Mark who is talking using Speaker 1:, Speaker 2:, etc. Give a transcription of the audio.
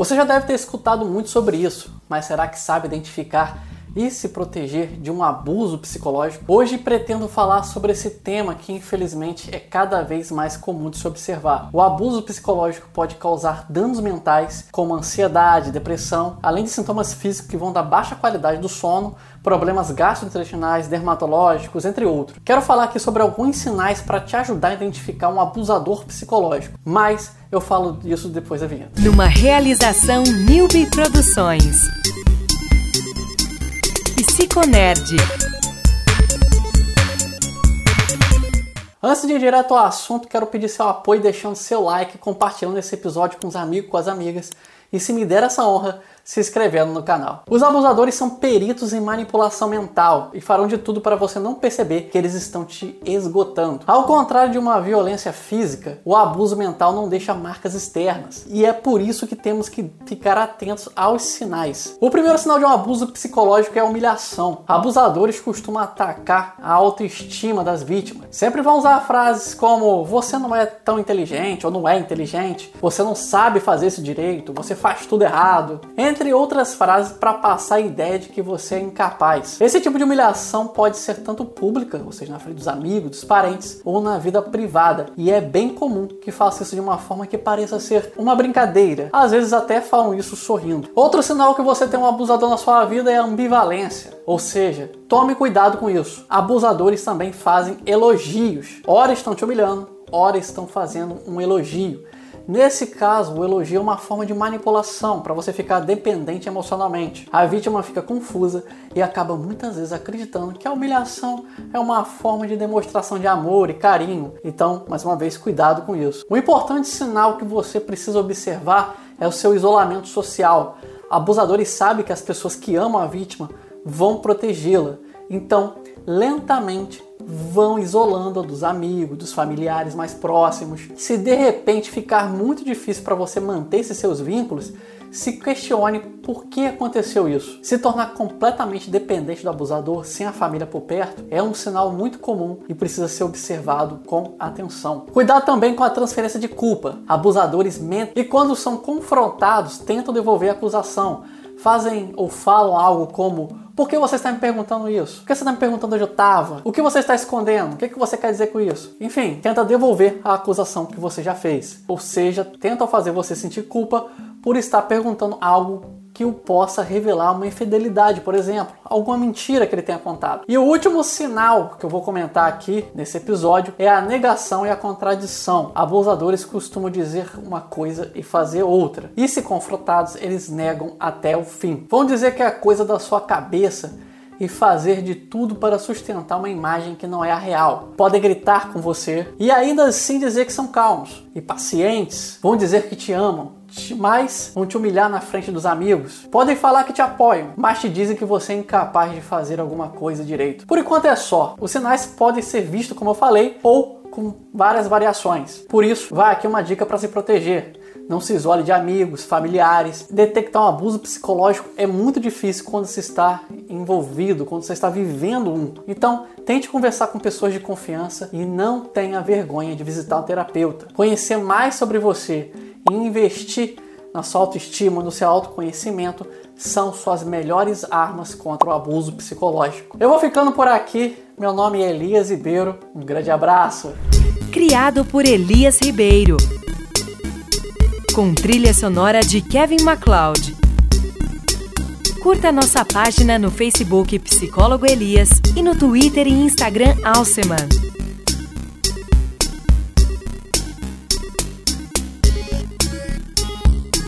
Speaker 1: Você já deve ter escutado muito sobre isso, mas será que sabe identificar e se proteger de um abuso psicológico. Hoje pretendo falar sobre esse tema que infelizmente é cada vez mais comum de se observar. O abuso psicológico pode causar danos mentais, como ansiedade, depressão, além de sintomas físicos que vão da baixa qualidade do sono, problemas gastrointestinais, dermatológicos, entre outros. Quero falar aqui sobre alguns sinais para te ajudar a identificar um abusador psicológico, mas eu falo disso depois da vinheta.
Speaker 2: Numa realização Newbie Produções. Psiconerd.
Speaker 1: Antes de ir direto ao assunto, quero pedir seu apoio deixando seu like, compartilhando esse episódio com os amigos, com as amigas. E se me der essa honra, se inscrevendo no canal. Os abusadores são peritos em manipulação mental e farão de tudo para você não perceber que eles estão te esgotando. Ao contrário de uma violência física, o abuso mental não deixa marcas externas e é por isso que temos que ficar atentos aos sinais. O primeiro sinal de um abuso psicológico é a humilhação. Abusadores costumam atacar a autoestima das vítimas. Sempre vão usar frases como você não é tão inteligente ou não é inteligente, você não sabe fazer isso direito, você faz tudo errado. Entre outras frases para passar a ideia de que você é incapaz. Esse tipo de humilhação pode ser tanto pública, ou seja, na frente dos amigos, dos parentes, ou na vida privada, e é bem comum que faça isso de uma forma que pareça ser uma brincadeira. Às vezes até falam isso sorrindo. Outro sinal que você tem um abusador na sua vida é a ambivalência, ou seja, tome cuidado com isso. Abusadores também fazem elogios. Ora estão te humilhando, ora estão fazendo um elogio. Nesse caso, o elogio é uma forma de manipulação para você ficar dependente emocionalmente. A vítima fica confusa e acaba muitas vezes acreditando que a humilhação é uma forma de demonstração de amor e carinho. Então, mais uma vez, cuidado com isso. O importante sinal que você precisa observar é o seu isolamento social. Abusadores sabem que as pessoas que amam a vítima vão protegê-la. Então, lentamente vão isolando dos amigos, dos familiares mais próximos. Se de repente ficar muito difícil para você manter esses seus vínculos, se questione por que aconteceu isso. Se tornar completamente dependente do abusador sem a família por perto é um sinal muito comum e precisa ser observado com atenção. Cuidado também com a transferência de culpa. Abusadores mentem e quando são confrontados tentam devolver a acusação. Fazem ou falam algo como por que você está me perguntando isso? Por que você está me perguntando onde eu estava? O que você está escondendo? O que, que você quer dizer com isso? Enfim, tenta devolver a acusação que você já fez. Ou seja, tenta fazer você sentir culpa por estar perguntando algo que o possa revelar uma infidelidade, por exemplo, alguma mentira que ele tenha contado. E o último sinal que eu vou comentar aqui nesse episódio é a negação e a contradição. Abusadores costumam dizer uma coisa e fazer outra, e se confrontados, eles negam até o fim. Vão dizer que é coisa da sua cabeça e fazer de tudo para sustentar uma imagem que não é a real. Podem gritar com você e ainda assim dizer que são calmos e pacientes. Vão dizer que te amam, mas vão te humilhar na frente dos amigos. Podem falar que te apoiam, mas te dizem que você é incapaz de fazer alguma coisa direito. Por enquanto é só. Os sinais podem ser vistos, como eu falei, ou com várias variações. Por isso, vai aqui uma dica para se proteger. Não se isole de amigos, familiares. Detectar um abuso psicológico é muito difícil quando se está envolvido, quando você está vivendo um. Então, tente conversar com pessoas de confiança e não tenha vergonha de visitar um terapeuta. Conhecer mais sobre você e investir na sua autoestima, no seu autoconhecimento, são suas melhores armas contra o abuso psicológico. Eu vou ficando por aqui. Meu nome é Elias Ribeiro. Um grande abraço.
Speaker 2: Criado por Elias Ribeiro. Com trilha sonora de Kevin MacLeod. Curta nossa página no Facebook Psicólogo Elias e no Twitter e Instagram Alceman.